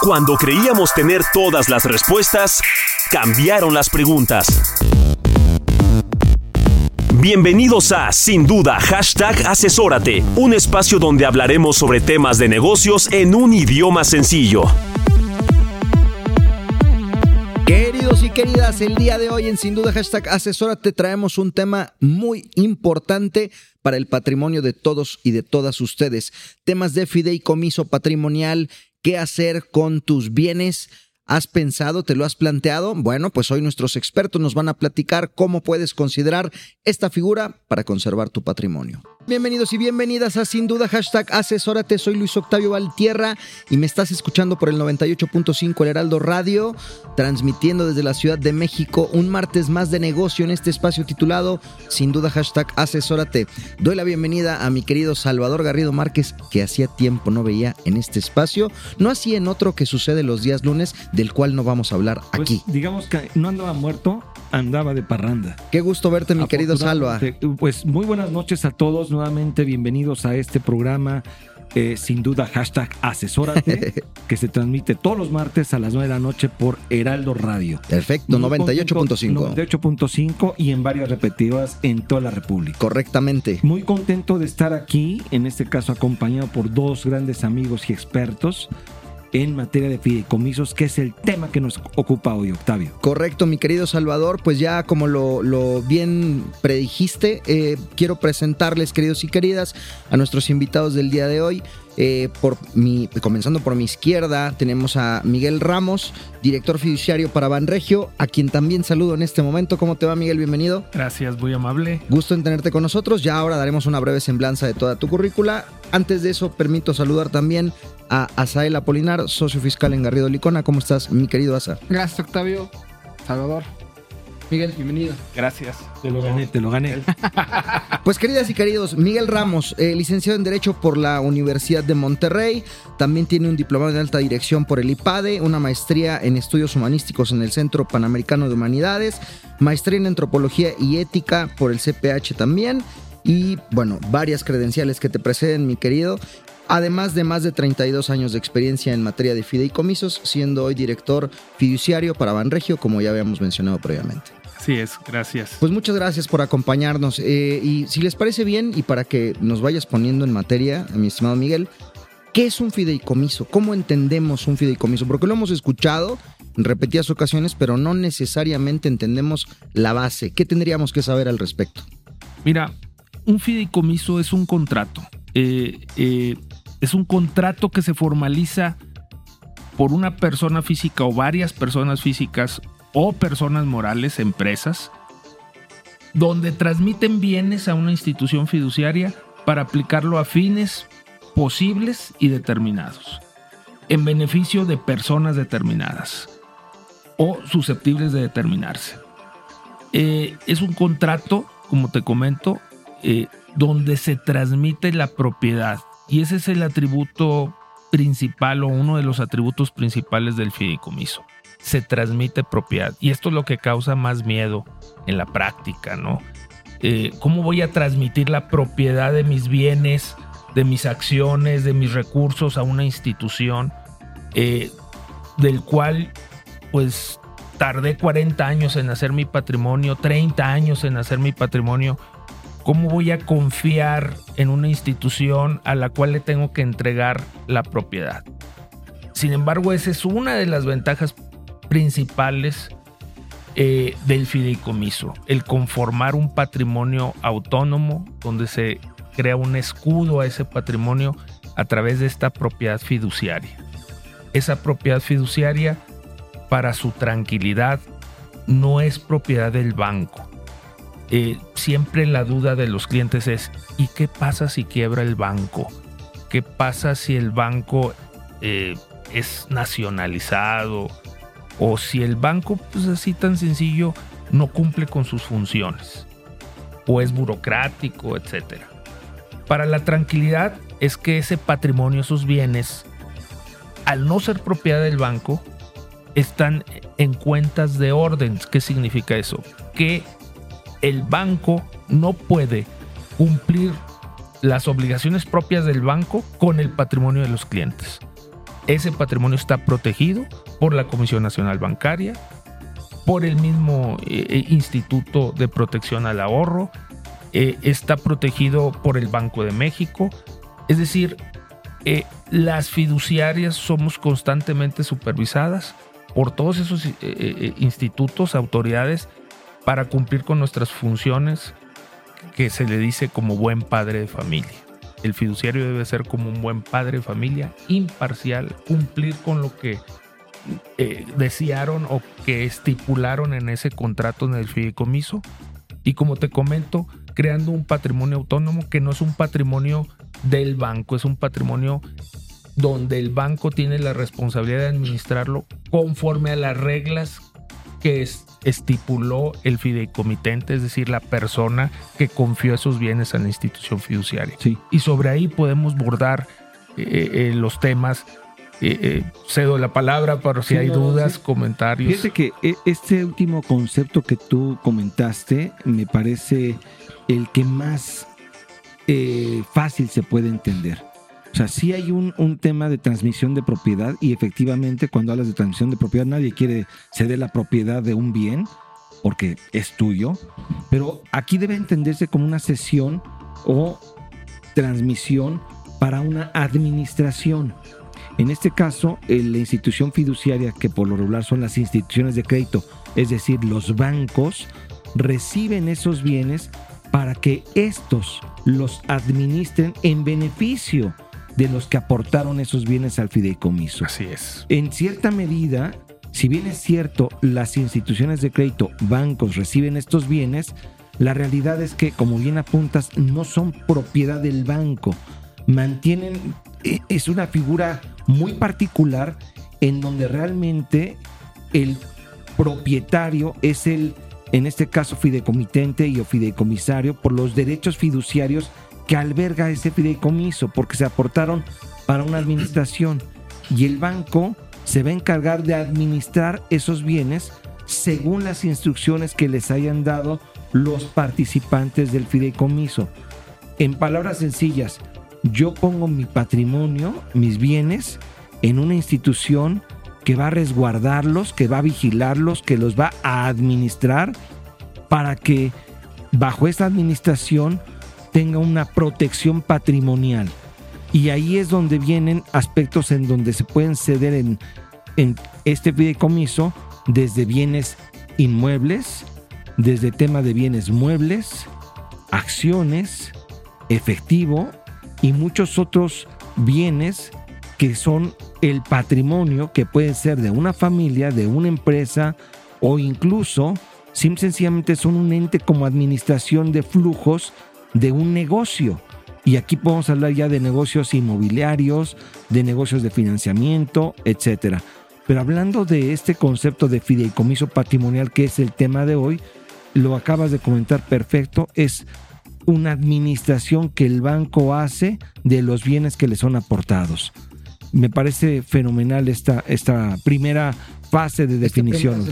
Cuando creíamos tener todas las respuestas, cambiaron las preguntas. Bienvenidos a Sin Duda Hashtag Asesórate, un espacio donde hablaremos sobre temas de negocios en un idioma sencillo. Queridos y queridas, el día de hoy en Sin Duda Hashtag Asesórate traemos un tema muy importante para el patrimonio de todos y de todas ustedes. Temas de fideicomiso patrimonial, qué hacer con tus bienes ¿Has pensado, te lo has planteado? Bueno, pues hoy nuestros expertos nos van a platicar cómo puedes considerar esta figura para conservar tu patrimonio. Bienvenidos y bienvenidas a Sin Duda Hashtag Asesórate. Soy Luis Octavio Valtierra y me estás escuchando por el 98.5 El Heraldo Radio, transmitiendo desde la Ciudad de México un martes más de negocio en este espacio titulado Sin Duda Hashtag Asesórate. Doy la bienvenida a mi querido Salvador Garrido Márquez, que hacía tiempo no veía en este espacio, no así en otro que sucede los días lunes, del cual no vamos a hablar pues, aquí. Digamos que no andaba muerto, andaba de parranda. Qué gusto verte, mi querido Salva. Pues muy buenas noches a todos nuevamente bienvenidos a este programa. Eh, sin duda, hashtag asesórate, que se transmite todos los martes a las 9 de la noche por Heraldo Radio. Perfecto, 98.5. 98.5 y en varias repetidas en toda la República. Correctamente. Muy contento de estar aquí, en este caso acompañado por dos grandes amigos y expertos en materia de fideicomisos, que es el tema que nos ocupa hoy, Octavio. Correcto, mi querido Salvador, pues ya como lo, bien predijiste, eh, quiero presentarles, queridos y queridas, a nuestros invitados del día de hoy. Eh, por mi, comenzando por mi izquierda, tenemos a Miguel Ramos, director fiduciario para Banregio, a quien también saludo en este momento. ¿Cómo te va, Miguel? Bienvenido. Gracias, muy amable. Gusto en tenerte con nosotros. Ya ahora daremos una breve semblanza de toda tu currícula. Antes de eso, permito saludar también a Asael Apolinar, socio fiscal en Garrido Licona. ¿Cómo estás, mi querido Asa? Gracias, Octavio. Salvador. Miguel, bienvenido. Gracias. Te lo gané, te lo gané. Pues queridas y queridos, Miguel Ramos, eh, licenciado en Derecho por la Universidad de Monterrey, también tiene un diplomado en alta dirección por el IPADE, una maestría en estudios humanísticos en el Centro Panamericano de Humanidades, maestría en Antropología y Ética por el CPH también, y bueno, varias credenciales que te preceden, mi querido además de más de 32 años de experiencia en materia de fideicomisos, siendo hoy director fiduciario para Banregio, como ya habíamos mencionado previamente. Así es, gracias. Pues muchas gracias por acompañarnos. Eh, y si les parece bien, y para que nos vayas poniendo en materia, mi estimado Miguel, ¿qué es un fideicomiso? ¿Cómo entendemos un fideicomiso? Porque lo hemos escuchado en repetidas ocasiones, pero no necesariamente entendemos la base. ¿Qué tendríamos que saber al respecto? Mira, un fideicomiso es un contrato. Eh, eh, es un contrato que se formaliza por una persona física o varias personas físicas o personas morales, empresas, donde transmiten bienes a una institución fiduciaria para aplicarlo a fines posibles y determinados, en beneficio de personas determinadas o susceptibles de determinarse. Eh, es un contrato, como te comento, eh, donde se transmite la propiedad y ese es el atributo principal o uno de los atributos principales del fideicomiso. Se transmite propiedad. Y esto es lo que causa más miedo en la práctica, ¿no? Eh, ¿Cómo voy a transmitir la propiedad de mis bienes, de mis acciones, de mis recursos a una institución eh, del cual pues tardé 40 años en hacer mi patrimonio, 30 años en hacer mi patrimonio ¿Cómo voy a confiar en una institución a la cual le tengo que entregar la propiedad? Sin embargo, esa es una de las ventajas principales eh, del fideicomiso, el conformar un patrimonio autónomo donde se crea un escudo a ese patrimonio a través de esta propiedad fiduciaria. Esa propiedad fiduciaria, para su tranquilidad, no es propiedad del banco, eh, siempre la duda de los clientes es, ¿y qué pasa si quiebra el banco? qué pasa si el banco eh, es nacionalizado o si el banco, pues así tan sencillo, no cumple con sus funciones o es burocrático, etc. Para la tranquilidad es que ese patrimonio, esos bienes, al no ser propiedad del banco, están en cuentas de orden. ¿Qué significa eso? Que el banco no puede cumplir las obligaciones propias del banco con el patrimonio de los clientes. Ese patrimonio está protegido por la Comisión Nacional Bancaria, por el mismo eh, eh, Instituto de Protección al Ahorro, eh, está protegido por el Banco de México. Es decir, las fiduciarias somos constantemente supervisadas por todos esos institutos, autoridades, para cumplir con nuestras funciones que se le dice como buen padre de familia. El fiduciario debe ser como un buen padre de familia, imparcial, cumplir con lo que eh, desearon o que estipularon en ese contrato en el fideicomiso. Y como te comento, creando un patrimonio autónomo que no es un patrimonio del banco, es un patrimonio donde el banco tiene la responsabilidad de administrarlo conforme a las reglas que estipuló el fideicomitente, es decir, la persona que confió esos bienes a la institución fiduciaria. Sí. Y sobre ahí podemos bordar eh, eh, los temas. Eh, cedo la palabra para si hay dudas, comentarios. Fíjate que este último concepto que tú comentaste me parece el que más fácil se puede entender. O sea, sí hay un, un, tema de transmisión de propiedad y efectivamente cuando hablas de transmisión de propiedad nadie quiere ceder la propiedad de un bien porque es tuyo, pero aquí debe entenderse como una sesión o transmisión para una administración. En este caso, la institución fiduciaria, que por lo regular son las instituciones de crédito, es decir, los bancos, reciben esos bienes para que estos los administren en beneficio de los que aportaron esos bienes al fideicomiso. Así es. En cierta medida, si bien es cierto, las instituciones de crédito, bancos reciben estos bienes, la realidad es que, como bien apuntas, no son propiedad del banco. Mantienen, e, es una figura muy particular en donde realmente el propietario es el, en este caso, fideicomitente y o fideicomisario por los derechos fiduciarios que alberga ese fideicomiso porque se aportaron para una administración y el banco se va a encargar de administrar esos bienes según las instrucciones que les hayan dado los participantes del fideicomiso. En palabras sencillas, yo pongo mi patrimonio, mis bienes, en una institución que va a resguardarlos, que va a vigilarlos, que los va a administrar para que bajo esta administración tenga una protección patrimonial. Y ahí es donde vienen aspectos en donde se pueden ceder en, en este fideicomiso desde bienes inmuebles, desde tema de bienes muebles, acciones, efectivo y muchos otros bienes que son el patrimonio que puede ser de una familia, de una empresa o incluso sencillamente son un ente como administración de flujos de un negocio. Y aquí podemos hablar ya de negocios inmobiliarios, de negocios de financiamiento, etcétera. Pero hablando de este concepto de fideicomiso patrimonial, que es el tema de hoy, lo acabas de comentar perfecto, es una administración que el banco hace de los bienes que le son aportados. Me parece fenomenal esta, esta primera fase de este definición.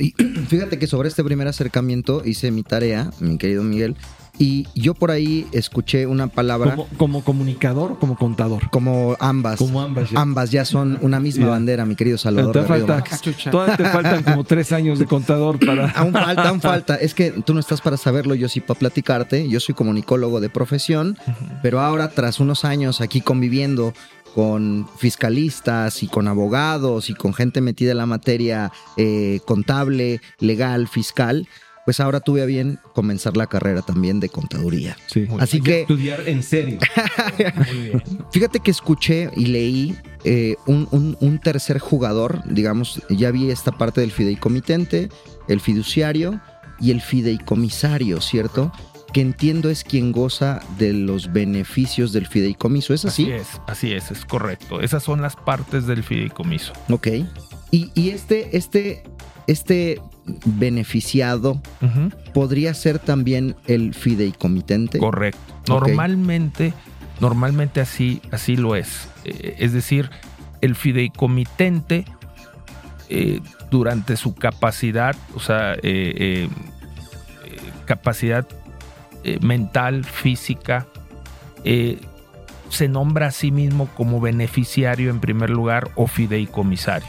y fíjate que sobre este primer acercamiento hice mi tarea, mi querido Miguel, y yo por ahí escuché una palabra. ¿Como, comunicador o como contador? Como ambas. Como ambas. Ya. Ambas ya son una misma bandera, mi querido Salvador. todavía te faltan como tres años de contador para. aún falta, aún falta. Es que tú no estás para saberlo, yo sí para platicarte. Yo soy comunicólogo de profesión, pero ahora, tras unos años aquí conviviendo con fiscalistas y con abogados y con gente metida en la materia eh, contable, legal, fiscal, pues ahora tuve a bien comenzar la carrera también de contaduría. Sí. Así que... Estudiar en serio. Muy bien. Fíjate que escuché y leí eh, un, tercer jugador, digamos, ya vi esta parte del fideicomitente, el fiduciario y el fideicomisario, ¿cierto? que entiendo es quien goza de los beneficios del fideicomiso. ¿Es así? Así es, así es, es correcto. Esas son las partes del fideicomiso. Ok. Y, y este, este, este beneficiado podría ser también el fideicomitente. Correcto. Normalmente, normalmente así, así lo es. Eh, es decir, el fideicomitente eh, durante su capacidad, o sea, eh, capacidad mental, física, se nombra a sí mismo como beneficiario en primer lugar o fideicomisario.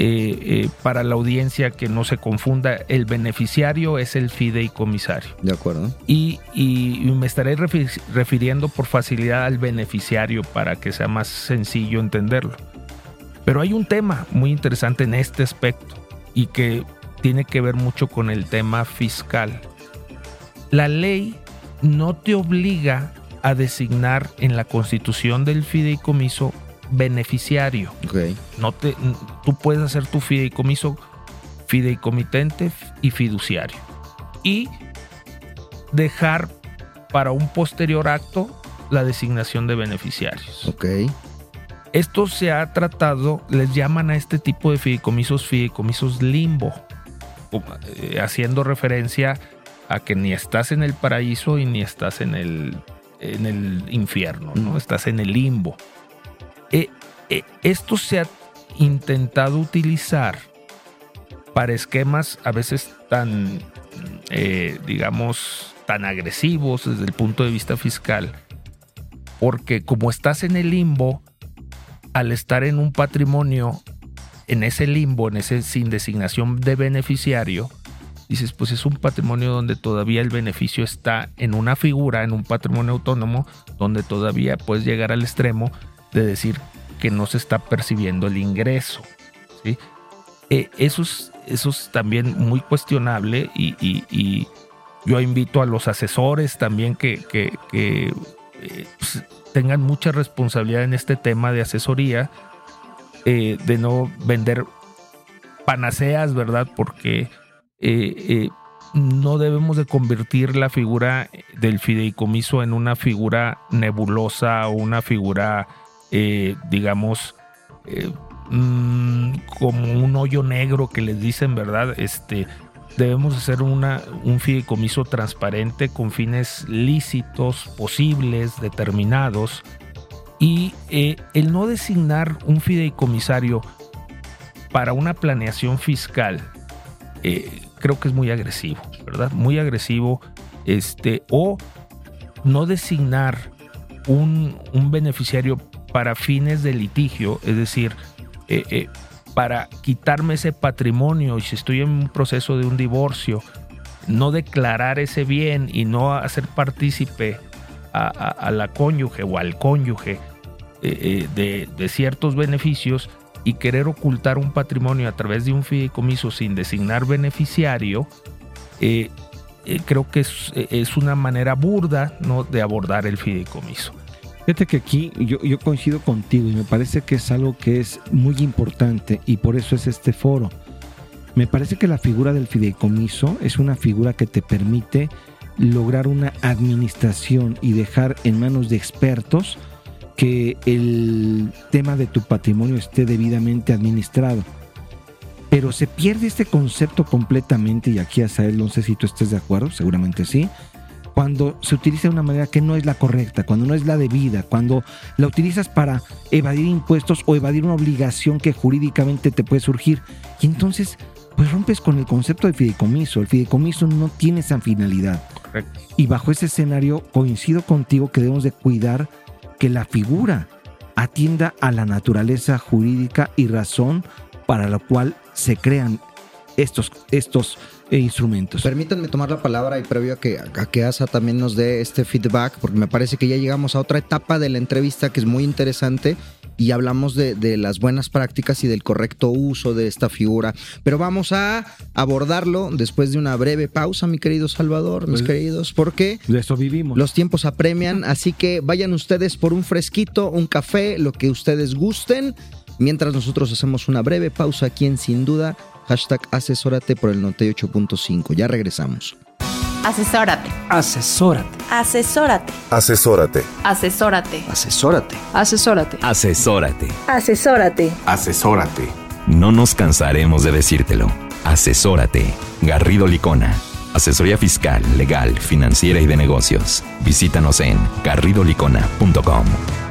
Eh, eh, para la audiencia que no se confunda, el beneficiario es el fideicomisario. De acuerdo. Y, me estaré refi- refiriendo por facilidad al beneficiario para que sea más sencillo entenderlo. Pero hay un tema muy interesante en este aspecto y que tiene que ver mucho con el tema fiscal. La ley no te obliga a designar en la constitución del fideicomiso beneficiario. Ok. No te, tú puedes hacer tu fideicomiso fideicomitente y fiduciario. Y dejar para un posterior acto la designación de beneficiarios. Ok. Esto se ha tratado, les llaman a este tipo de fideicomisos fideicomisos limbo, eh, haciendo referencia a que ni estás en el paraíso y ni estás en el, en el infierno, ¿no? Estás en el limbo. Eh, eh, esto se ha intentado utilizar para esquemas a veces tan, eh, digamos, tan agresivos desde el punto de vista fiscal, porque como estás en el limbo, al estar en un patrimonio, en ese limbo, en ese sin designación de beneficiario, dices, pues es un patrimonio donde todavía el beneficio está en una figura, en un patrimonio autónomo, donde todavía puedes llegar al extremo de decir que no se está percibiendo el ingreso. ¿sí? Eh, eso, es, eso es también muy cuestionable y, yo invito a los asesores también que, eh, pues, tengan mucha responsabilidad en este tema de asesoría, eh, de no vender panaceas, ¿verdad? Porque no debemos de convertir la figura del fideicomiso en una figura nebulosa o una figura, eh, digamos, eh, mm, como un hoyo negro que les dicen, ¿verdad? Este, debemos hacer una, un fideicomiso transparente con fines lícitos, posibles, determinados. Y eh, el no designar un fideicomisario para una planeación fiscal, creo que es muy agresivo, ¿verdad? Muy agresivo. Este, o no designar un, un beneficiario para fines de litigio, es decir, eh, eh, para quitarme ese patrimonio y si estoy en un proceso de un divorcio, no declarar ese bien y no hacer partícipe a, la cónyuge o al cónyuge eh, de, ciertos beneficios y querer ocultar un patrimonio a través de un fideicomiso sin designar beneficiario, creo que es, es una manera burda ¿no? de abordar el fideicomiso. Fíjate que aquí yo, yo coincido contigo y me parece que es algo que es muy importante y por eso es este foro. Me parece que la figura del fideicomiso es una figura que te permite lograr una administración y dejar en manos de expertos que el tema de tu patrimonio esté debidamente administrado. Pero se pierde este concepto completamente y aquí Asael, no sé si tú estés de acuerdo, seguramente sí, cuando se utiliza de una manera que no es la correcta, cuando no es la debida, cuando la utilizas para evadir impuestos o evadir una obligación que jurídicamente te puede surgir. Y entonces, pues rompes con el concepto de fideicomiso. El fideicomiso no tiene esa finalidad. Correcto. Y bajo ese escenario coincido contigo que debemos de cuidar que la figura atienda a la naturaleza jurídica y razón para la cual se crean estos, estos eh, instrumentos. Permítanme tomar la palabra y previo a que, a que Asa también nos dé este feedback, porque me parece que ya llegamos a otra etapa de la entrevista que es muy interesante y hablamos de, de las buenas prácticas y del correcto uso de esta figura. Pero vamos a abordarlo después de una breve pausa, mi querido Salvador, mis Pues- queridos, porque De eso vivimos. los tiempos apremian, así que vayan ustedes por un fresquito, un café, lo que ustedes gusten, mientras nosotros hacemos una breve pausa aquí en Sin Duda, hashtag asesórate por el 98.5. Ya regresamos. Asesórate. Asesórate. Asesórate. Asesórate. Asesórate. Asesórate. Asesórate. Asesórate. Asesórate. Asesórate. No nos cansaremos de decírtelo. Asesórate. Garrido Licona. Asesoría fiscal, legal, financiera y de negocios. Visítanos en garridolicona.com.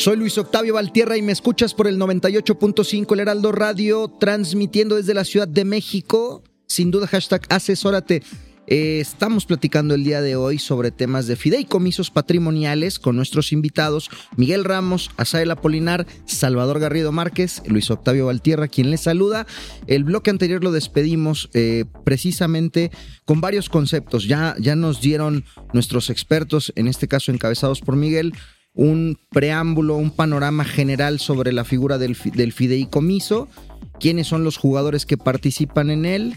Soy Luis Octavio Valtierra y me escuchas por el 98.5 El Heraldo Radio, transmitiendo desde la Ciudad de México. Sin duda, hashtag asesórate. Eh, estamos platicando el día de hoy sobre temas de fideicomisos patrimoniales con nuestros invitados Miguel Ramos, Asael Apolinar, Salvador Garrido Márquez, Luis Octavio Valtierra, quien les saluda. El bloque anterior lo despedimos eh, precisamente con varios conceptos. Ya, ya nos dieron nuestros expertos, en este caso encabezados por Miguel, un preámbulo, un panorama general sobre la figura del, fideicomiso, quiénes son los jugadores que participan en él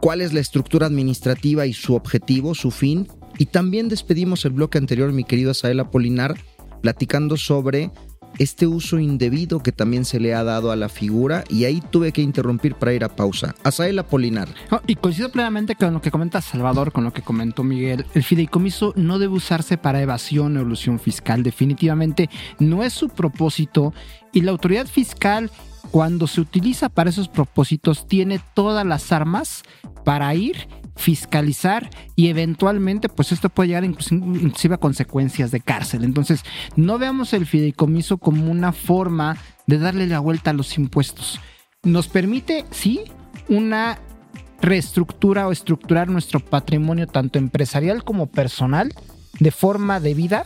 cuál es la estructura administrativa y su objetivo, su fin. Y también despedimos el bloque anterior, mi querido Asael Apolinar, platicando sobre este uso indebido que también se le ha dado a la figura y ahí tuve que interrumpir para ir a pausa. Asael Apolinar. y coincido plenamente con lo que comenta Salvador, con lo que comentó Miguel. El fideicomiso no debe usarse para evasión o elusión fiscal. Definitivamente no es su propósito y la autoridad fiscal cuando se utiliza para esos propósitos, tiene todas las armas para ir, fiscalizar y eventualmente, pues esto puede llegar inclusive a consecuencias de cárcel. Entonces, no veamos el fideicomiso como una forma de darle la vuelta a los impuestos. Nos permite, sí, una reestructura o estructurar nuestro patrimonio tanto empresarial como personal de forma debida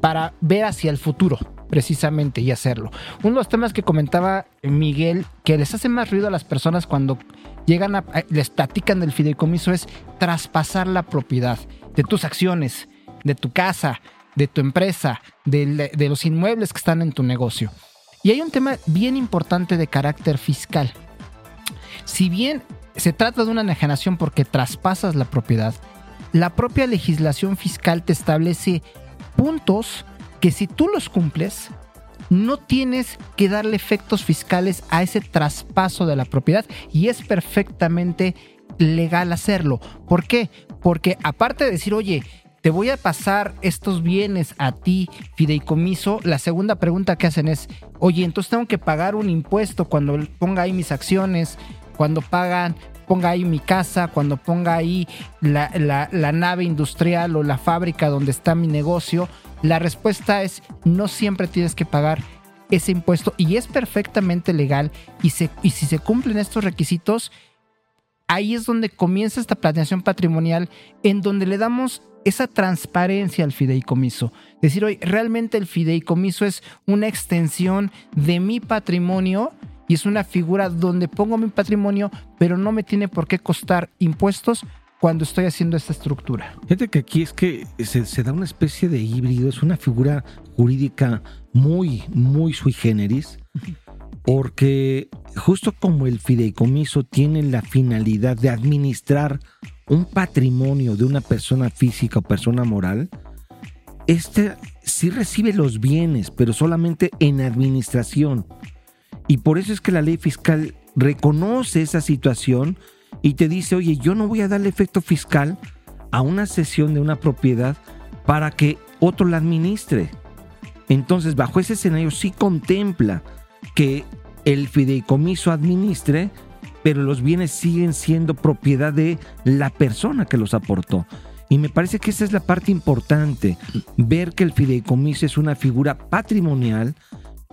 para ver hacia el futuro precisamente y hacerlo. Uno de los temas que comentaba Miguel, que les hace más ruido a las personas cuando llegan a, les platican del fideicomiso es traspasar la propiedad de tus acciones, de tu casa, de tu empresa, de, de los inmuebles que están en tu negocio. Y hay un tema bien importante de carácter fiscal. Si bien se trata de una enajenación porque traspasas la propiedad, la propia legislación fiscal te establece puntos que si tú los cumples, no tienes que darle efectos fiscales a ese traspaso de la propiedad y es perfectamente legal hacerlo. ¿Por qué? Porque aparte de decir, oye, te voy a pasar estos bienes a ti, fideicomiso, la segunda pregunta que hacen es, oye, entonces tengo que pagar un impuesto cuando ponga ahí mis acciones, cuando pagan, ponga ahí mi casa, cuando ponga ahí la, la nave industrial o la fábrica donde está mi negocio la respuesta es no siempre tienes que pagar ese impuesto y es perfectamente legal y, y si se cumplen estos requisitos, ahí es donde comienza esta planeación patrimonial en donde le damos esa transparencia al fideicomiso. Decir, hoy realmente el fideicomiso es una extensión de mi patrimonio y es una figura donde pongo mi patrimonio, pero no me tiene por qué costar impuestos cuando estoy haciendo esta estructura. Fíjate que aquí es que se, da una especie de híbrido, es una figura jurídica muy, muy sui generis, porque justo como el fideicomiso tiene la finalidad de administrar un patrimonio de una persona física o persona moral, este sí recibe los bienes, pero solamente en administración. Y por eso es que la ley fiscal reconoce esa situación y te dice, oye, yo no voy a darle efecto fiscal a una cesión de una propiedad para que otro la administre. Entonces, bajo ese escenario sí contempla que el fideicomiso administre, pero los bienes siguen siendo propiedad de la persona que los aportó. Y me parece que esa es la parte importante, ver que el fideicomiso es una figura patrimonial,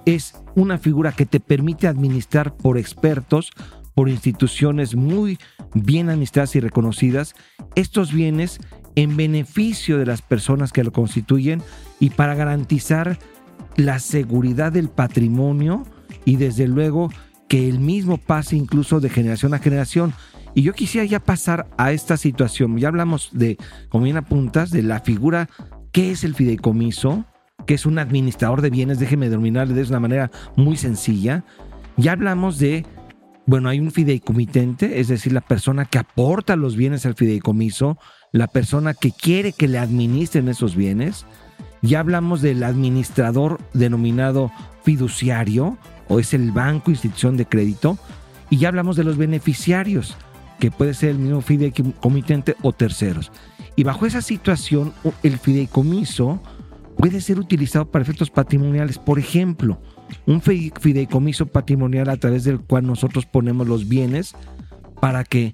es una figura que te permite administrar por expertos, por instituciones muy bien administradas y reconocidas estos bienes en beneficio de las personas que lo constituyen y para garantizar la seguridad del patrimonio y desde luego que el mismo pase incluso de generación a generación. Y yo quisiera ya pasar a esta situación. Ya hablamos de, como bien apuntas, de la figura, ¿qué es el fideicomiso? que es un administrador de bienes, déjeme dominarle de una manera muy sencilla. Ya hablamos de bueno, hay un fideicomitente, es decir, la persona que aporta los bienes al fideicomiso, la persona que quiere que le administren esos bienes. Ya hablamos del administrador denominado fiduciario, o es el banco, institución de crédito. Y ya hablamos de los beneficiarios. que puede ser el mismo fideicomitente o terceros. Y bajo esa situación, el fideicomiso puede ser utilizado para efectos patrimoniales. Por ejemplo, un fideicomiso patrimonial a través del cual nosotros ponemos los bienes para que,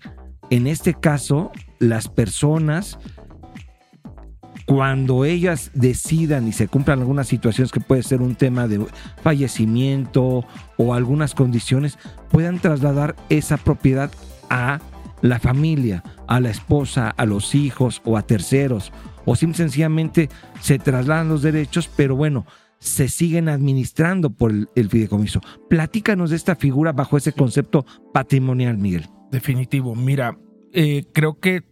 en este caso, las personas, cuando ellas decidan y se cumplan algunas situaciones que puede ser un tema de fallecimiento o algunas condiciones, puedan trasladar esa propiedad a la familia, a la esposa, a los hijos o a terceros, o sencillamente se trasladan los derechos, pero bueno, se siguen administrando por el, fideicomiso. Platícanos de esta figura bajo ese concepto patrimonial, Miguel. Definitivo. Mira, eh, creo que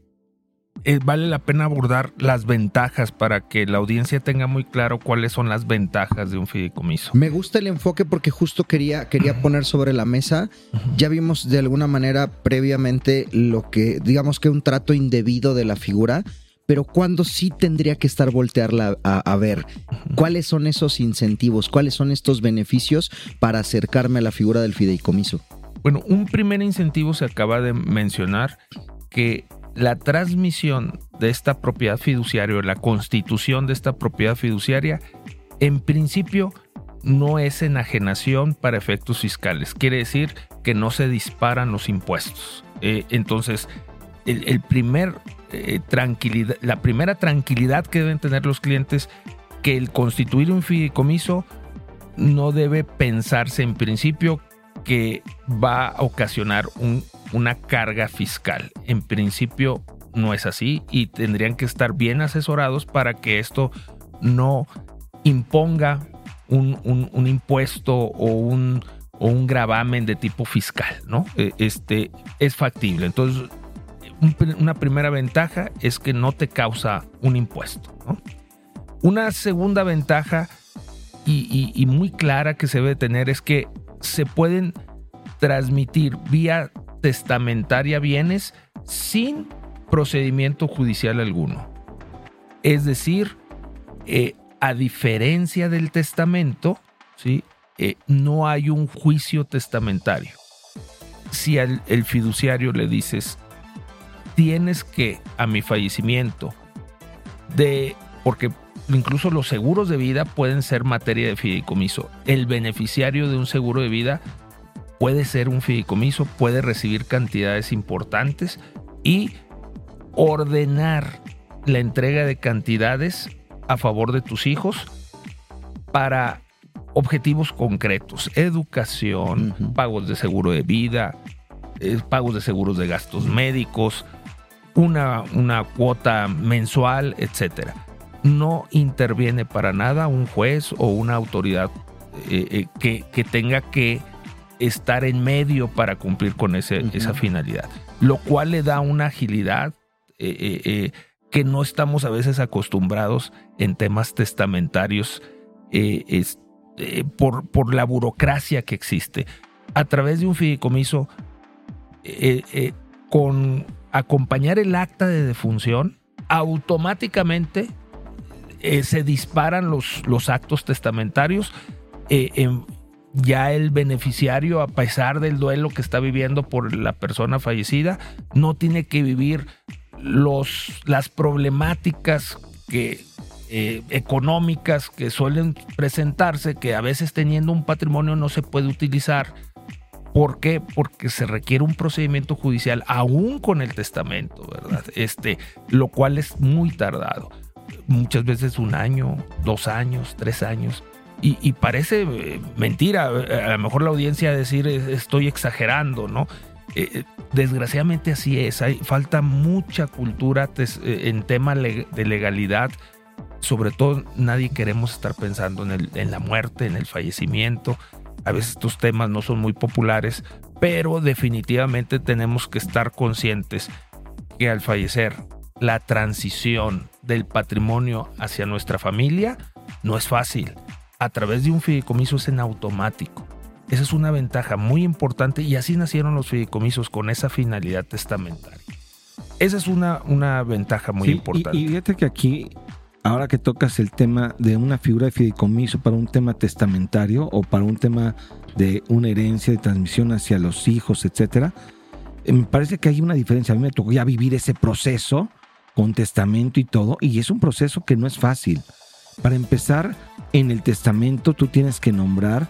eh, vale la pena abordar las ventajas para que la audiencia tenga muy claro cuáles son las ventajas de un fideicomiso. Me gusta el enfoque porque justo quería, quería poner sobre la mesa, ya vimos de alguna manera previamente lo que, digamos que un trato indebido de la figura, pero ¿cuándo sí tendría que estar voltearla a, ver? ¿Cuáles son esos incentivos? ¿Cuáles son estos beneficios para acercarme a la figura del fideicomiso? Bueno, un primer incentivo se acaba de mencionar que la transmisión de esta propiedad fiduciaria o la constitución de esta propiedad fiduciaria, en principio no es enajenación para efectos fiscales. Quiere decir que no se disparan los impuestos. Eh, entonces, el, primer eh, tranquilidad, la primera tranquilidad que deben tener los clientes que el constituir un fideicomiso no debe pensarse en principio que va a ocasionar un una carga fiscal. En principio no es así y tendrían que estar bien asesorados para que esto no imponga un, impuesto o un, o un gravamen de tipo fiscal, ¿no? E, este es factible. Entonces, una primera ventaja es que no te causa un impuesto. Una segunda ventaja y, muy clara que se debe tener es que se pueden transmitir vía testamentaria bienes sin procedimiento judicial alguno. Es decir, eh, a diferencia del testamento, ¿sí? Eh, no hay un juicio testamentario. Si al el fiduciario le dices, tienes que, a mi fallecimiento, de, porque incluso los seguros de vida pueden ser materia de fideicomiso. El beneficiario de un seguro de vida puede ser un fideicomiso, puede recibir cantidades importantes y ordenar la entrega de cantidades a favor de tus hijos para objetivos concretos, educación, pagos de seguro de vida, eh, pagos de seguros de gastos médicos, una, una cuota mensual, etc. No interviene para nada un juez o una autoridad eh, eh, que, que tenga que estar en medio para cumplir con ese, esa finalidad, lo cual le da una agilidad eh, que no estamos a veces acostumbrados en temas testamentarios por, por, la burocracia que existe. A través de un fideicomiso, con acompañar el acta de defunción, automáticamente se disparan los, los actos testamentarios en, ya el beneficiario, a pesar del duelo que está viviendo por la persona fallecida, no tiene que vivir los, las problemáticas que, eh, económicas que suelen presentarse, que a veces teniendo un patrimonio no se puede utilizar. ¿Por qué? Porque se requiere un procedimiento judicial, aún con el testamento, ¿verdad? Este, lo cual es muy tardado. Muchas veces un año, dos años, tres años y, parece eh, mentira, a lo mejor la audiencia decir estoy exagerando, ¿no? Eh, eh, desgraciadamente así es, hay, falta mucha cultura en tema de legalidad, sobre todo nadie queremos estar pensando en, el, en la muerte, en el fallecimiento, a veces estos temas no son muy populares, pero definitivamente tenemos que estar conscientes que al fallecer la transición del patrimonio hacia nuestra familia no es fácil a través de un fideicomiso es en automático. Esa es una ventaja muy importante y así nacieron los fideicomisos con esa finalidad testamentaria. Esa es una, una ventaja muy importante. Y, fíjate que aquí, ahora que tocas el tema de una figura de fideicomiso para un tema testamentario o para un tema de una herencia de transmisión hacia los hijos, etcétera, Eh, Me parece que hay una diferencia. A mí me tocó ya vivir ese proceso con testamento y todo, y es un proceso que no es fácil. Para empezar, en el testamento tú tienes que nombrar,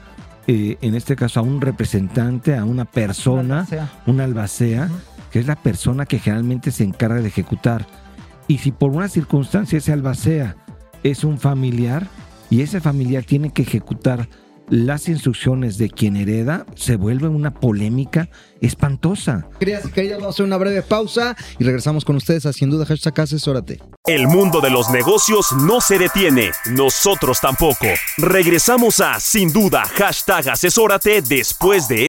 eh, en este caso, a un representante, a una persona, un albacea, que es la persona que generalmente se encarga de ejecutar. Y si por una circunstancia ese albacea es un familiar y ese familiar tiene que ejecutar las instrucciones de quien hereda, se vuelve una polémica espantosa. Queridas y queridos, vamos a hacer una breve pausa y regresamos con ustedes a Sin Duda Hashtag Asesórate. El mundo de los negocios no se detiene, nosotros tampoco. Regresamos a Sin Duda, hashtag asesórate después de...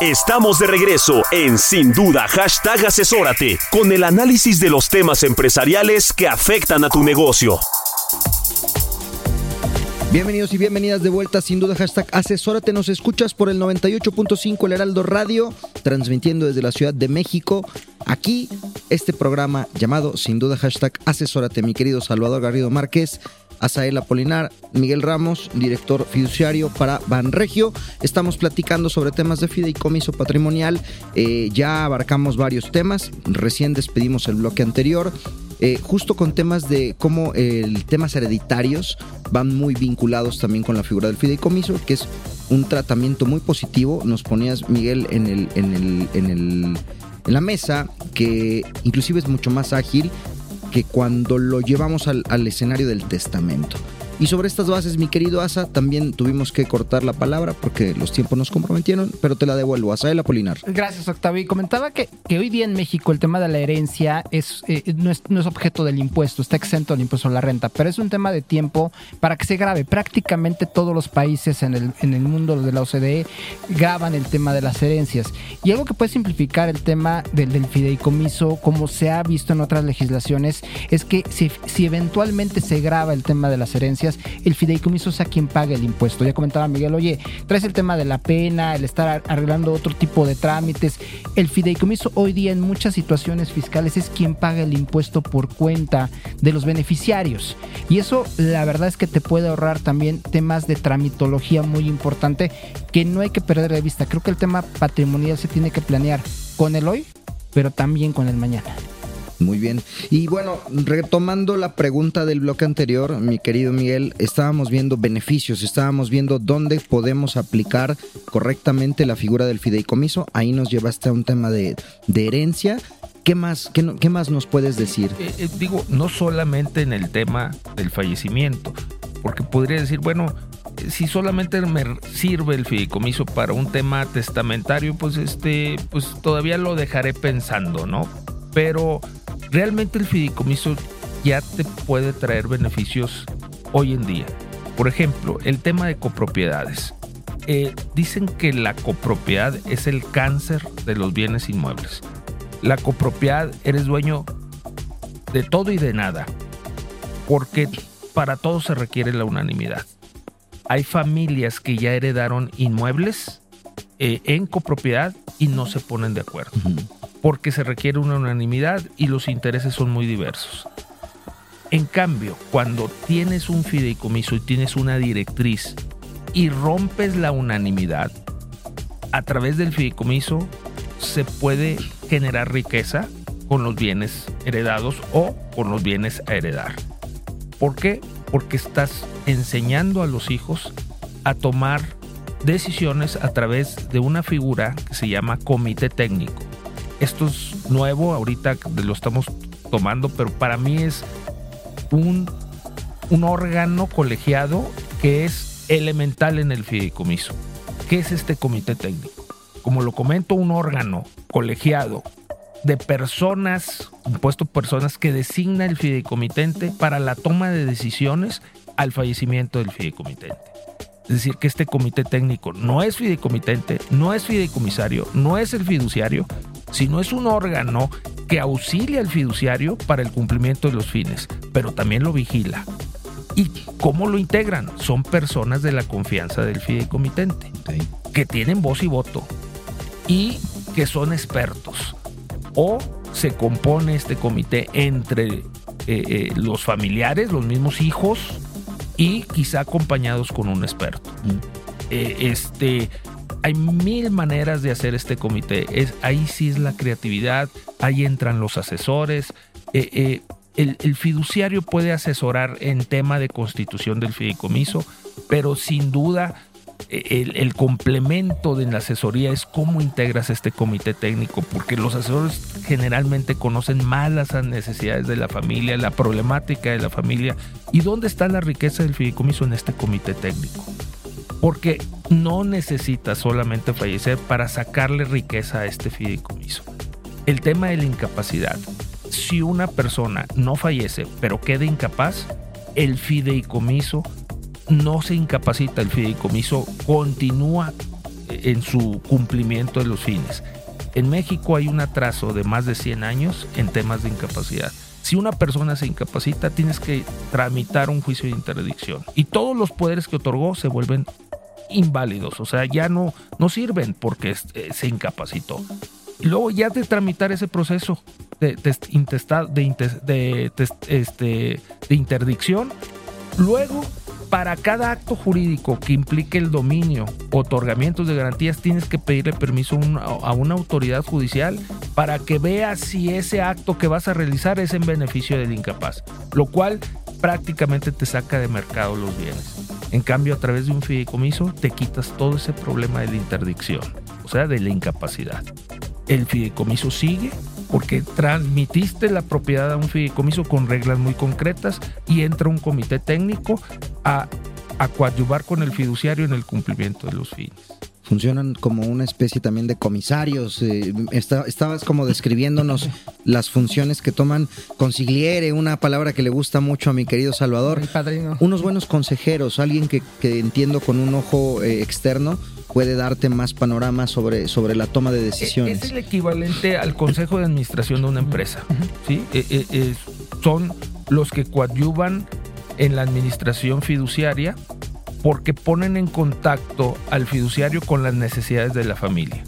Estamos de regreso en Sin Duda, hashtag asesórate, con el análisis de los temas empresariales que afectan a tu negocio. Bienvenidos y bienvenidas de vuelta, sin duda, hashtag asesórate. Nos escuchas por el 98.5 El Heraldo Radio, transmitiendo desde la Ciudad de México. Aquí, este programa llamado Sin duda, hashtag asesórate. Mi querido Salvador Garrido Márquez, Asael Apolinar, Miguel Ramos, director fiduciario para Banregio. Estamos platicando sobre temas de fideicomiso patrimonial. Eh, ya abarcamos varios temas. Recién despedimos el bloque anterior. Eh, justo con temas de cómo el temas hereditarios van muy vinculados también con la figura del fideicomiso, que es un tratamiento muy positivo. Nos ponías, Miguel, en el, en el, en el, en la mesa, que inclusive es mucho más ágil que cuando lo llevamos al, al escenario del testamento. Y sobre estas bases, mi querido Asa, también tuvimos que cortar la palabra porque los tiempos nos comprometieron, pero te la devuelvo. Asael Apolinar. Gracias, Octavio. Y comentaba que, que hoy día en México el tema de la herencia es, eh, no, es, no es objeto del impuesto, está exento del impuesto a la renta, pero es un tema de tiempo para que se grabe. Prácticamente todos los países en el, en el mundo de la OCDE graban el tema de las herencias. Y algo que puede simplificar el tema del, del fideicomiso, como se ha visto en otras legislaciones, es que si, si eventualmente se graba el tema de las herencias, el fideicomiso sea quien pague el impuesto. Ya comentaba Miguel, oye, traes el tema de la pena, el estar arreglando otro tipo de trámites. El fideicomiso hoy día en muchas situaciones fiscales es quien paga el impuesto por cuenta de los beneficiarios. Y eso la verdad es que te puede ahorrar también temas de tramitología muy importante que no hay que perder de vista. Creo que el tema patrimonial se tiene que planear con el hoy, pero también con el mañana. Muy bien. Y bueno, retomando la pregunta del bloque anterior, mi querido Miguel, estábamos viendo beneficios, estábamos viendo dónde podemos aplicar correctamente la figura del fideicomiso. Ahí nos llevaste a un tema de, herencia. ¿Qué más, qué, qué más nos puedes decir? Eh, eh, digo, no solamente en el tema del fallecimiento, porque podría decir, bueno, eh, si solamente me sirve el fideicomiso para un tema testamentario, pues este, pues todavía lo dejaré pensando, ¿no? Pero realmente el fideicomiso ya te puede traer beneficios hoy en día. Por ejemplo, el tema de copropiedades. Eh, dicen que la copropiedad es el cáncer de los bienes inmuebles. La copropiedad eres dueño de todo y de nada, porque para todo se requiere la unanimidad. Hay familias que ya heredaron inmuebles eh, en copropiedad y no se ponen de acuerdo, porque se requiere una unanimidad y los intereses son muy diversos. En cambio, cuando tienes un fideicomiso y tienes una directriz y rompes la unanimidad, a través del fideicomiso se puede generar riqueza con los bienes heredados o con los bienes a heredar. ¿Por qué? Porque estás enseñando a los hijos a tomar decisiones a través de una figura que se llama comité técnico. Esto es nuevo, ahorita lo estamos tomando, pero para mí es un, un órgano colegiado que es elemental en el fideicomiso. ¿Qué es este comité técnico? Como lo comento, un órgano colegiado de personas, compuesto por personas que designa el fideicomitente para la toma de decisiones al fallecimiento del fideicomitente. Es decir, que este comité técnico no es fideicomitente, no es fideicomisario, no es el fiduciario, sino es un órgano que auxilia al fiduciario para el cumplimiento de los fines, pero también lo vigila. ¿Y cómo lo integran? Son personas de la confianza del fideicomitente, que tienen voz y voto y que son expertos. O se compone este comité entre eh, eh, los familiares, los mismos hijos y quizá acompañados con un experto. Eh, este, hay mil maneras de hacer este comité. Es, ahí sí es la creatividad, ahí entran los asesores. el, el, fiduciario puede asesorar en tema de constitución del fideicomiso, pero sin duda el, complemento de la asesoría es cómo integras este comité técnico, porque los asesores generalmente conocen más las necesidades de la familia, la problemática de la familia y dónde está la riqueza del fideicomiso en este comité técnico. Porque no necesita solamente fallecer para sacarle riqueza a este fideicomiso. El tema de la incapacidad. Si una persona no fallece pero queda incapaz, el fideicomiso no se incapacita, el fideicomiso continúa en su cumplimiento de los fines. En México hay un atraso de más de 100 años en temas de incapacidad. Si una persona se incapacita, tienes que tramitar un juicio de interdicción. Y todos los poderes que otorgó se vuelven inválidos, o sea, ya no, no sirven porque eh, se incapacitó. Luego ya de tramitar ese proceso de, de, de, este, de interdicción, luego para cada acto jurídico que implique el dominio, otorgamientos de garantías, tienes que pedirle permiso a una autoridad judicial para que vea si ese acto que vas a realizar es en beneficio del incapaz, lo cual prácticamente te saca de mercado los bienes. En cambio, a través de un fideicomiso te quitas todo ese problema de la interdicción, o sea, de la incapacidad. El fideicomiso sigue porque transmitiste la propiedad a un fideicomiso con reglas muy concretas y entra un comité técnico a, a coadyuvar con el fiduciario en el cumplimiento de los fines funcionan como una especie también de comisarios. Eh, estabas como describiéndonos las funciones que toman consigliere, una palabra que le gusta mucho a mi querido Salvador. Unos buenos consejeros, alguien que, entiendo con un ojo eh, externo puede darte más panorama sobre, sobre la toma de decisiones. Es el equivalente al consejo de administración de una empresa. ¿sí? Eh, son los que coadyuvan en la administración fiduciaria porque ponen en contacto al fiduciario con las necesidades de la familia,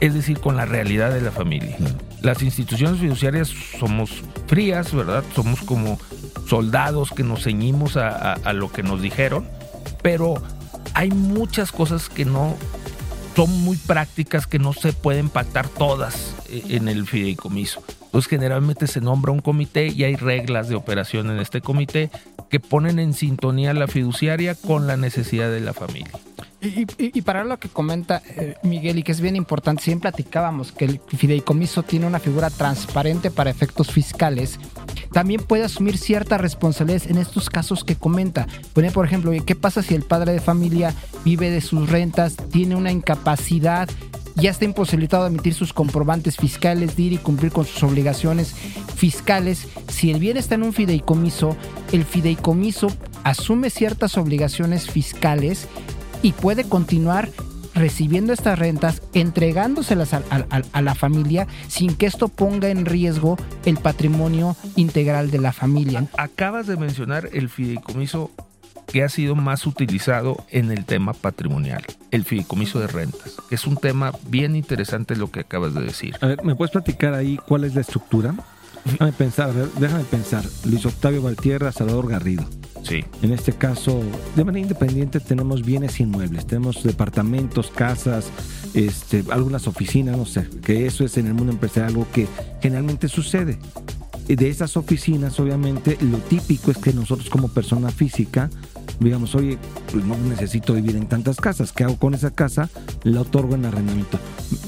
es decir, con la realidad de la familia. Las instituciones fiduciarias somos frías, ¿verdad? Somos como soldados que nos ceñimos a, lo que nos dijeron, pero hay muchas cosas que no son muy prácticas que no se pueden pactar todas eh, en el fideicomiso. Entonces generalmente se nombra un comité y hay reglas de operación en este comité que ponen en sintonía la fiduciaria con la necesidad de la familia. Y, para lo que comenta eh, Miguel y que es bien importante, siempre platicábamos que el fideicomiso tiene una figura transparente para efectos fiscales, también puede asumir ciertas responsabilidades en estos casos que comenta. Por ejemplo, ¿qué pasa si el padre de familia vive de sus rentas, tiene una incapacidad ya está imposibilitado de emitir sus comprobantes fiscales, de ir y cumplir con sus obligaciones fiscales. Si el bien está en un fideicomiso, el fideicomiso asume ciertas obligaciones fiscales y puede continuar recibiendo estas rentas, entregándoselas a, la familia sin que esto ponga en riesgo el patrimonio integral de la familia. Acabas de mencionar el fideicomiso que ha sido más utilizado en el tema patrimonial, el fideicomiso de rentas, que es un tema bien interesante lo que acabas de decir. A ver, ¿me puedes platicar ahí cuál es la estructura? Déjame pensar, déjame pensar. Luis Octavio Valtierra, Salvador Garrido. Sí. En este caso, de manera independiente tenemos bienes inmuebles, tenemos departamentos, casas, este, algunas oficinas, no sé, que eso es en el mundo empresarial algo que generalmente sucede. De esas oficinas, obviamente, lo típico es que nosotros como persona física digamos, oye, pues no necesito vivir en tantas casas, ¿qué hago con esa casa? La otorgo en arrendamiento.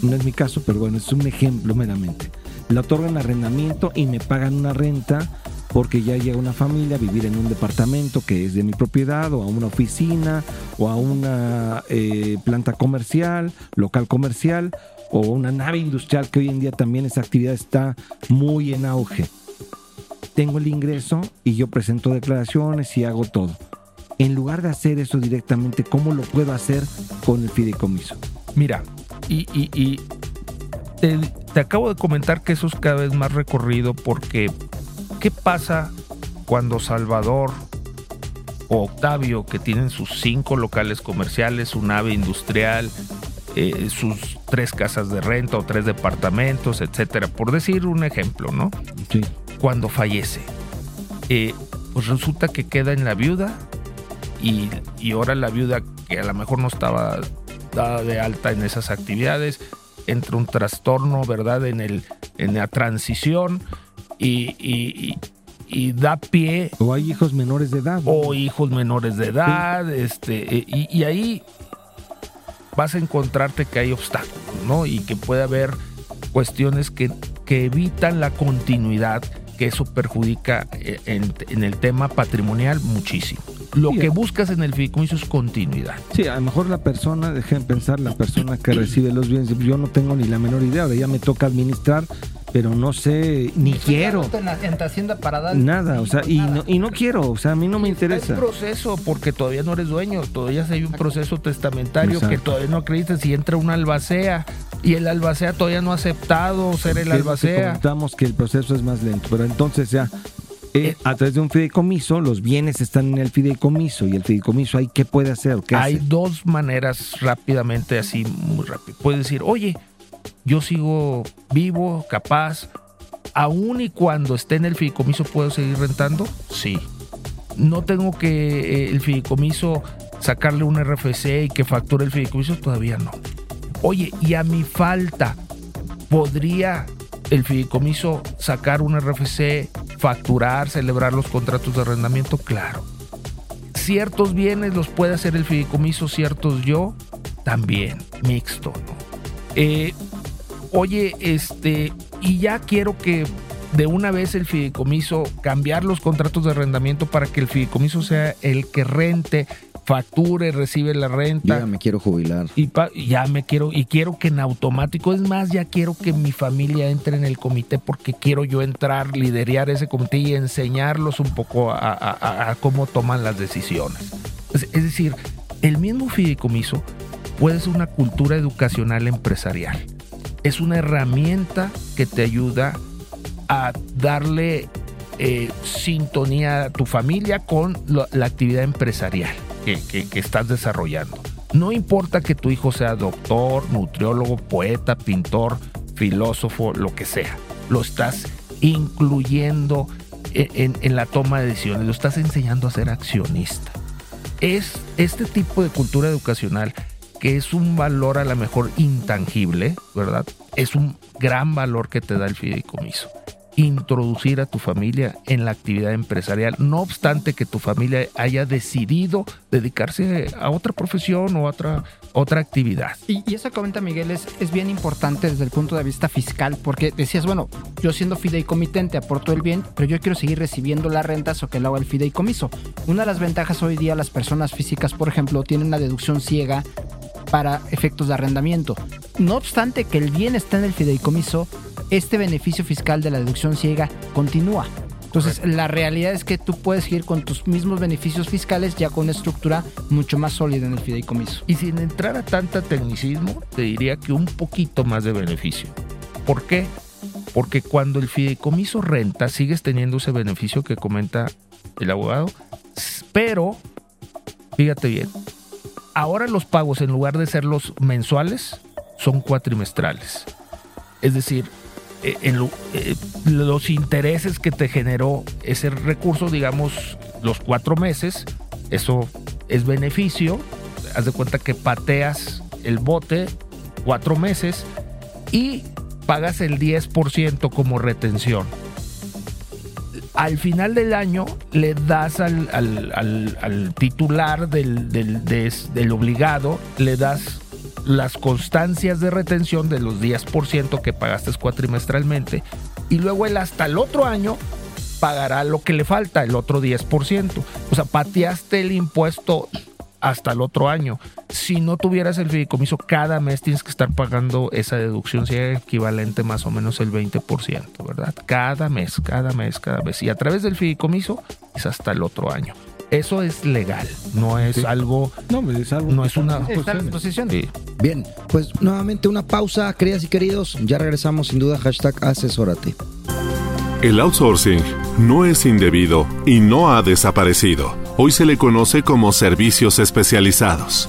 No es mi caso, pero bueno, es un ejemplo meramente. La otorgo en arrendamiento y me pagan una renta porque ya llega una familia a vivir en un departamento que es de mi propiedad o a una oficina o a una eh, planta comercial, local comercial o una nave industrial que hoy en día también esa actividad está muy en auge. Tengo el ingreso y yo presento declaraciones y hago todo. En lugar de hacer eso directamente, ¿cómo lo puedo hacer con el fideicomiso? Mira, y, te acabo de comentar que eso es cada vez más recorrido porque ¿qué pasa cuando Salvador o Octavio, que tienen sus cinco locales comerciales, su nave industrial, eh, sus tres casas de renta o tres departamentos, etcétera, por decir un ejemplo, ¿no? Sí. Cuando fallece, eh, pues resulta que queda en la viuda y, y ahora la viuda que a lo mejor no estaba dada de alta en esas actividades, entra un trastorno, ¿verdad? En, el, en la transición y, y- da pie O hay hijos menores de edad. o hijos menores de edad, este, y, y ahí vas a encontrarte que hay obstáculos, ¿no? Y que puede haber cuestiones que, que evitan la continuidad, que eso perjudica eh, en, en el tema patrimonial muchísimo. Lo Sí. que buscas en el fideicomiso es continuidad. Sí, a lo mejor la persona, dejen pensar, la persona que recibe los bienes, yo no tengo ni la menor idea, ahora ya me toca administrar, pero no sé, ni quiero. En, Hacienda para dar. Nada, o sea, y no, y no quiero, o sea, a mí no me interesa. en proceso porque todavía no eres dueño, todavía hay un proceso testamentario que todavía no acreditas si entra un albacea y el albacea todavía no ha aceptado ser el es albacea. comentamos que el proceso es más lento, pero entonces ya eh, a través de un fideicomiso los bienes están en el fideicomiso y el fideicomiso ahí qué puede hacer, ¿Qué Hay hace? dos maneras rápidamente, así muy rápido. Puedes decir, oye, yo sigo vivo, capaz, aún y cuando esté en el fideicomiso, ¿puedo seguir rentando? Sí. No tengo que eh, el fideicomiso sacarle un RFC y que facture el fideicomiso, todavía no. Oye, y a mi falta, ¿podría el fideicomiso sacar un RFC, facturar, celebrar los contratos de arrendamiento? Claro ciertos bienes los puede hacer el fideicomiso, ciertos yo también, mixto. ¿no? Eh, oye, este, y ya quiero que de una vez el fideicomiso cambiar los contratos de arrendamiento para que el fideicomiso sea el que rente, facture, recibe la Yo renta. ya me quiero jubilar. Y pa- ya me quiero, y quiero que en automático, es más, ya quiero que mi familia entre en el comité porque quiero yo entrar, liderar ese comité y enseñarlos un poco a, a- a- a cómo toman las decisiones. Es, es decir, el mismo fideicomiso puede ser una cultura educacional empresarial. Es una herramienta que te ayuda a darle eh, sintonía a tu familia con la actividad empresarial que, estás desarrollando. No importa que tu hijo sea doctor, nutriólogo, poeta, pintor, filósofo, lo que sea. Lo estás incluyendo en, en- en la toma de decisiones, lo estás enseñando a ser accionista. Es este tipo de cultura educacional que es un valor a lo mejor intangible, ¿verdad? Es un gran valor que te da el fideicomiso. Introducir a tu familia en la actividad empresarial, no obstante que tu familia haya decidido dedicarse a otra profesión o a otra, otra actividad. Y, y eso comenta Miguel es, es bien importante desde el punto de vista fiscal, porque decías, bueno, yo siendo fideicomitente aporto el bien, pero yo quiero seguir recibiendo las rentas o que lo haga el fideicomiso. Una de las ventajas hoy día, las personas físicas, por ejemplo, tienen una deducción ciega para efectos de arrendamiento. No obstante que el bien está en el fideicomiso, este beneficio fiscal de la deducción ciega continúa. Entonces, la realidad es que tú puedes seguir con tus mismos beneficios fiscales ya con una estructura mucho más sólida en el fideicomiso. Y sin entrar a tanta tecnicismo, te diría que un poquito más de beneficio. ¿Por qué? Porque cuando el fideicomiso renta, sigues teniendo ese beneficio que comenta el abogado, pero, fíjate bien, ahora los pagos, en lugar de ser los mensuales, son cuatrimestrales. Es decir, eh, eh, los intereses que te generó ese recurso, digamos, los cuatro meses, eso es beneficio. Haz de cuenta que pateas el bote cuatro meses y pagas el 10% como retención. Al final del año le das al, al- al- titular del, del obligado, le das las constancias de retención de los 10% que pagaste cuatrimestralmente y luego él hasta el otro año pagará lo que le falta, el otro 10%. O sea, pateaste el impuesto hasta el otro año. Si no tuvieras el fideicomiso, cada mes tienes que estar pagando esa deducción, si es equivalente más o menos el 20%, ¿verdad? Cada mes, cada mes, cada mes. Y a través del fideicomiso es hasta el otro año. Eso es legal, no es algo. No, es algo. No es una. Está a disposición. Sí. Bien, pues nuevamente una pausa, queridas y queridos. Ya regresamos sin duda, hashtag asesórate. El outsourcing no es indebido y no ha desaparecido. Hoy se le conoce como servicios especializados.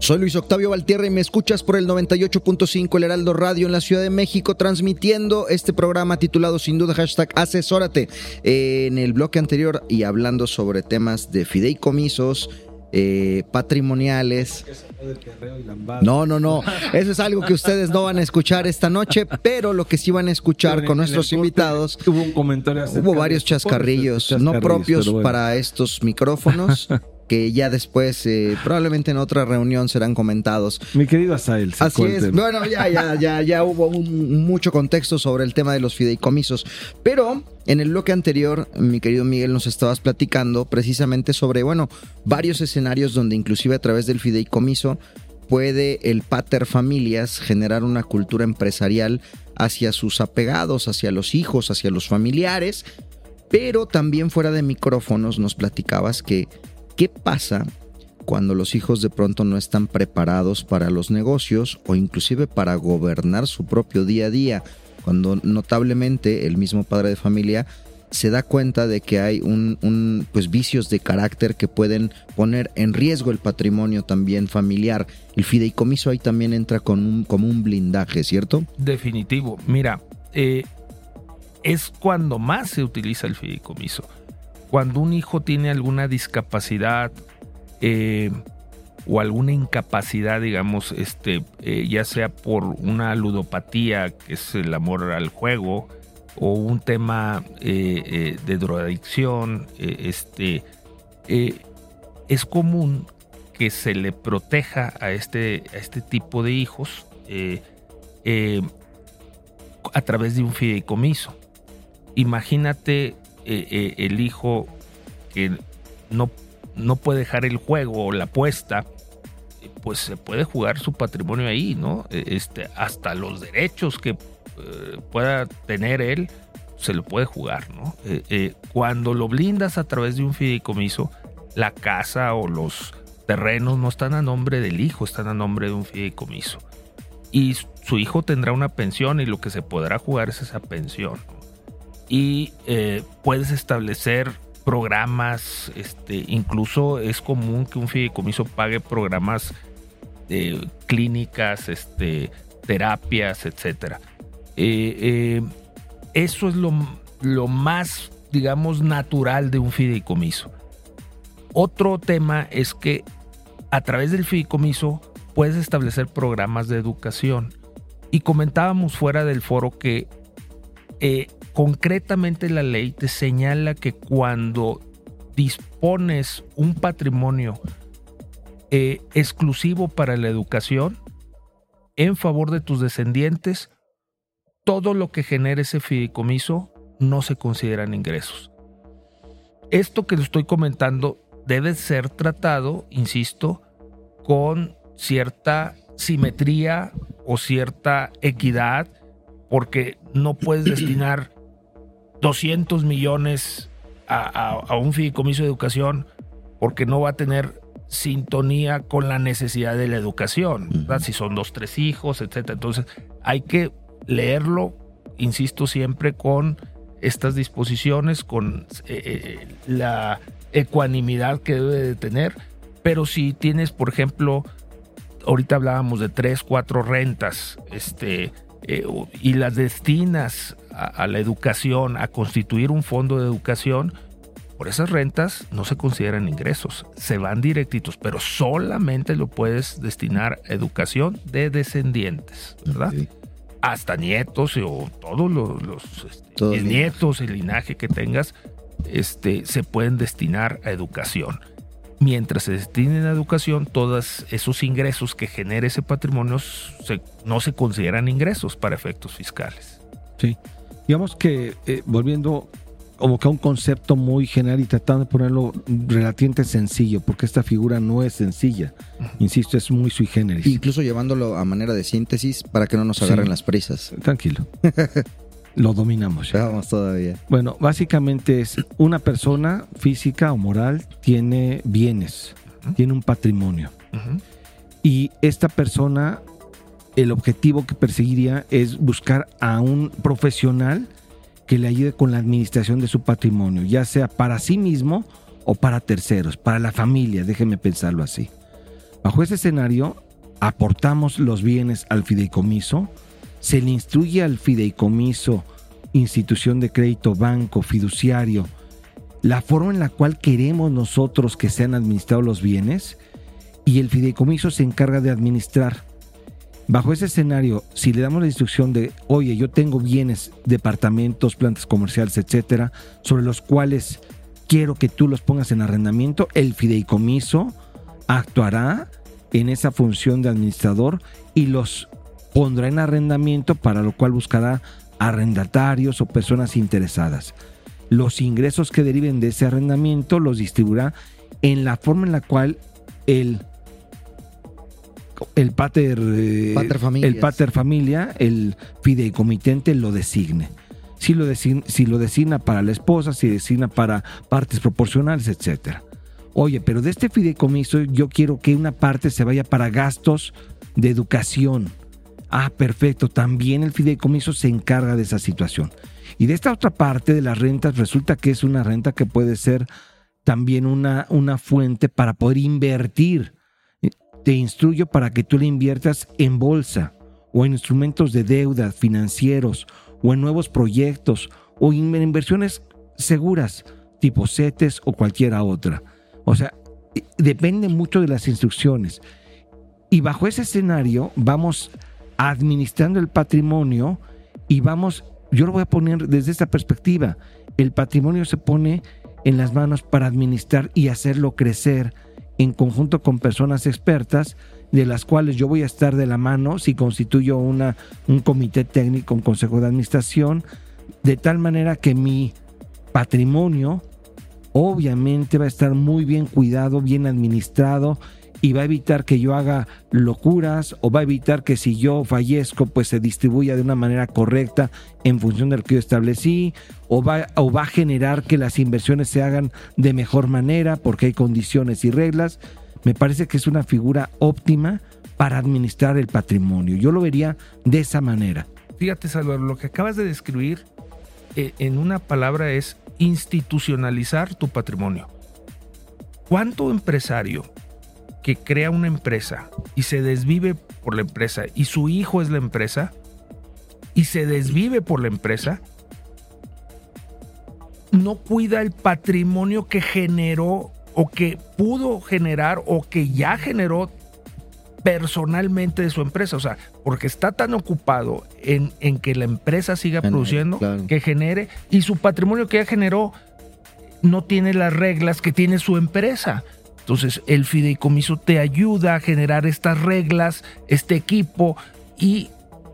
Soy Luis Octavio Valtierra y me escuchas por el 98.5 El Heraldo Radio en la Ciudad de México, transmitiendo este programa titulado sin duda hashtag Asesórate. Eh, en el bloque anterior y hablando sobre temas de fideicomisos, eh, patrimoniales. No, no, no. Eso es algo que ustedes no van a escuchar esta noche, pero lo que sí van a escuchar con nuestros invitados. Hubo un comentario acerca Hubo de- varios chascarrillos, no propios bueno. para estos micrófonos, que ya después, eh, probablemente en otra reunión serán comentados. Mi querido Asael, Así es. Bueno, ya, ya, ya, ya hubo un- mucho contexto sobre el tema de los fideicomisos. Pero en el bloque anterior, mi querido Miguel, nos estabas platicando precisamente sobre, bueno, varios escenarios donde inclusive a través del fideicomiso puede el pater familias generar una cultura empresarial hacia sus apegados, hacia los hijos, hacia los familiares. Pero también fuera de micrófonos nos platicabas que qué pasa cuando los hijos de pronto no están preparados para los negocios o inclusive para gobernar su propio día a día, cuando notablemente el mismo padre de familia se da cuenta de que hay un, pues vicios de carácter que pueden poner en riesgo el patrimonio también familiar. El fideicomiso ahí también entra con un, como un blindaje, ¿cierto? Definitivo. Mira, eh, es cuando más se utiliza el fideicomiso. Cuando un hijo tiene alguna discapacidad eh, o alguna incapacidad, digamos, este, eh, ya sea por una ludopatía, que es el amor al juego, o un tema eh, de drogadicción, este, es común que se le proteja a este, a este tipo de hijos a través de un fideicomiso. Imagínate eh, eh, el hijo que no, no puede dejar el juego o la apuesta, pues se puede jugar su patrimonio ahí, ¿no? Eh, Este, hasta los derechos que eh, pueda tener él, se lo puede jugar, ¿no? Eh, cuando lo blindas a través de un fideicomiso, la casa o los terrenos no están a nombre del hijo, están a nombre de un fideicomiso. Y su hijo tendrá una pensión y lo que se podrá jugar es esa pensión. Y eh, puedes establecer programas, este, incluso es común que un fideicomiso pague programas clínicas, este, terapias, etcétera. Eh, eh, eso es lo, lo más, digamos, natural de un fideicomiso. Otro tema es que a través del fideicomiso puedes establecer programas de educación. Y comentábamos fuera del foro que concretamente la ley te señala que cuando dispones un patrimonio eh, exclusivo para la educación en favor de tus descendientes, todo lo que genere ese fideicomiso no se consideran ingresos. Esto que estoy comentando debe ser tratado, insisto, con cierta simetría o cierta equidad, porque no puedes destinar 200 millones a, a- a un fideicomiso de educación porque no va a tener sintonía con la necesidad de la educación, ¿verdad? si son dos, tres hijos, etc. Entonces hay que leerlo, insisto siempre, con estas disposiciones, con eh, eh, la ecuanimidad que debe de tener, pero si tienes, por ejemplo, ahorita hablábamos de tres, cuatro rentas, este, eh, y las destinas a, a la educación, a constituir un fondo de educación, por esas rentas no se consideran ingresos, se van directitos, pero solamente lo puedes destinar a educación de descendientes, ¿verdad? Hasta nietos o todos los, los, este, Todos nietos, el linaje que tengas, este, se pueden destinar a educación. Mientras se destinen a educación, todos esos ingresos que genere ese patrimonio se- no se consideran ingresos para efectos fiscales. Sí. Digamos que, eh, volviendo como que a un concepto muy general y tratando de ponerlo relativamente sencillo, porque esta figura no es sencilla. Insisto, es muy sui generis. Incluso llevándolo a manera de síntesis para que no nos Sí. agarren las prisas. Tranquilo. Lo dominamos ya. Vamos todavía. Bueno, básicamente es una persona física o moral tiene bienes, tiene un patrimonio. Y esta persona, el objetivo que perseguiría es buscar a un profesional que le ayude con la administración de su patrimonio, ya sea para sí mismo o para terceros, para la familia, déjenme pensarlo así. Bajo ese escenario, aportamos los bienes al fideicomiso, se le instruye al fideicomiso, institución de crédito, banco, fiduciario, la forma en la cual queremos nosotros que sean administrados los bienes y el fideicomiso se encarga de administrar. Bajo ese escenario, si le damos la instrucción de, oye, yo tengo bienes, departamentos, plantas comerciales, etcétera, sobre los cuales quiero que tú los pongas en arrendamiento, el fideicomiso actuará en esa función de administrador y los pondrá en arrendamiento, para lo cual buscará arrendatarios o personas interesadas. Los ingresos que deriven de ese arrendamiento los distribuirá en la forma en la cual el el pater, eh, Pater el pater familia, el fideicomitente lo designe. Si lo, design- si lo designa para la esposa, si designa para partes proporcionales, etcétera. Oye, pero de este fideicomiso yo quiero que una parte se vaya para gastos de educación. Ah, perfecto. También el fideicomiso se encarga de esa situación. Y de esta otra parte de las rentas resulta que es una renta que puede ser también una, una fuente para poder invertir. Te instruyo para que tú le inviertas en bolsa o en instrumentos de deuda financieros o en nuevos proyectos o en inversiones seguras tipo CETES o cualquiera otra. O sea, depende mucho de las instrucciones. Y bajo ese escenario vamos administrando el patrimonio y vamos, yo lo voy a poner desde esta perspectiva, el patrimonio se pone en las manos para administrar y hacerlo crecer en conjunto con personas expertas de las cuales yo voy a estar de la mano si constituyo una, un comité técnico, un consejo de administración, de tal manera que mi patrimonio obviamente va a estar muy bien cuidado, bien administrado y va a evitar que yo haga locuras o va a evitar que si yo fallezco pues se distribuya de una manera correcta en función de lo que yo establecí o va, o va a generar que las inversiones se hagan de mejor manera porque hay condiciones y reglas. Me parece que es una figura óptima para administrar el patrimonio. Yo lo vería de esa manera. Fíjate, Salvador, lo que acabas de describir eh, en una palabra es institucionalizar tu patrimonio. ¿Cuánto empresario que crea una empresa y se desvive por la empresa y su hijo es la empresa y se desvive por la empresa, no cuida el patrimonio que generó o que pudo generar o que ya generó personalmente de su empresa. O sea, porque está tan ocupado en, en que la empresa siga produciendo, claro. que genere, y su patrimonio que ya generó no tiene las reglas que tiene su empresa. Entonces, el fideicomiso te ayuda a generar estas reglas, este equipo y,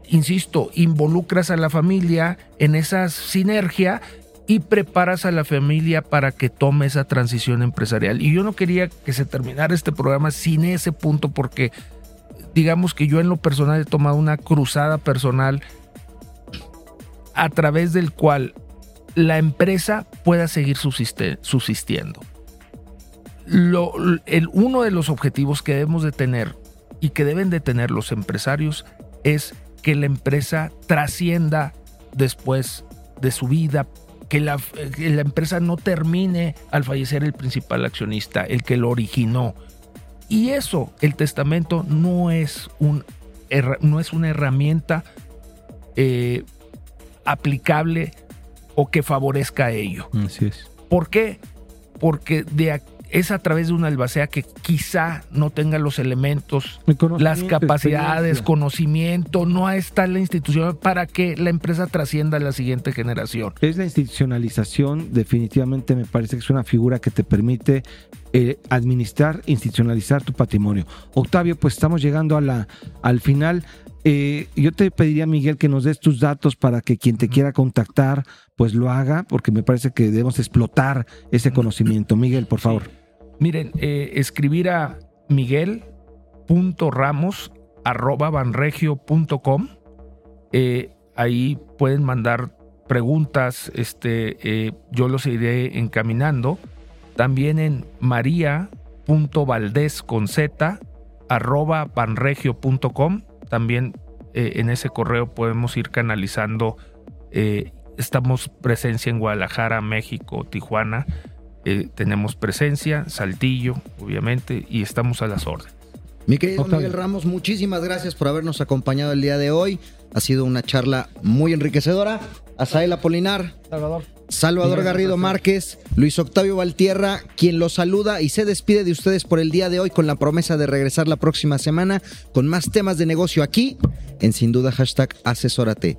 insisto, involucras a la familia en esa sinergia y preparas a la familia para que tome esa transición empresarial. Y yo no quería que se terminara este programa sin ese punto porque digamos que yo en lo personal he tomado una cruzada personal a través del cual la empresa pueda seguir subsistiendo. Lo- el, uno de los objetivos que debemos de tener y que deben de tener los empresarios es que la empresa trascienda después de su vida, que la, que la empresa no termine al fallecer el principal accionista, el que lo originó. Y eso, el testamento no es, un, no es una herramienta eh, aplicable o que favorezca a ello. Así es. ¿Por qué? porque de ac- es a través de una albacea que quizá no tenga los elementos, las capacidades, conocimiento, no está la institución para que la empresa trascienda a la siguiente generación. Es la institucionalización, definitivamente me parece que es una figura que te permite eh, administrar, institucionalizar tu patrimonio. Octavio, pues estamos llegando a la, al final. Eh, yo te pediría, Miguel, que nos des tus datos para que quien te quiera contactar, pues lo haga, porque me parece que debemos explotar ese conocimiento. Miguel, por favor. Miren, eh, escribir a miguel.ramos arroba banregio.com. Eh, ahí pueden mandar preguntas, este, eh, yo los iré encaminando. También en maría.valdés con z arroba banregio.com. También eh, en ese correo podemos ir canalizando. estamos presencia en Guadalajara, México, Tijuana. Eh, tenemos presencia, Saltillo, obviamente, y estamos a las órdenes. Mi querido Octavio. Miguel Ramos, muchísimas gracias por habernos acompañado el día de hoy. Ha sido una charla muy enriquecedora. Asael Apolinar, Salvador. Salvador Miguel, Garrido. Márquez, Luis Octavio Valtierra, quien los saluda y se despide de ustedes por el día de hoy con la promesa de regresar la próxima semana con más temas de negocio aquí en Sin Duda hashtag Asesórate.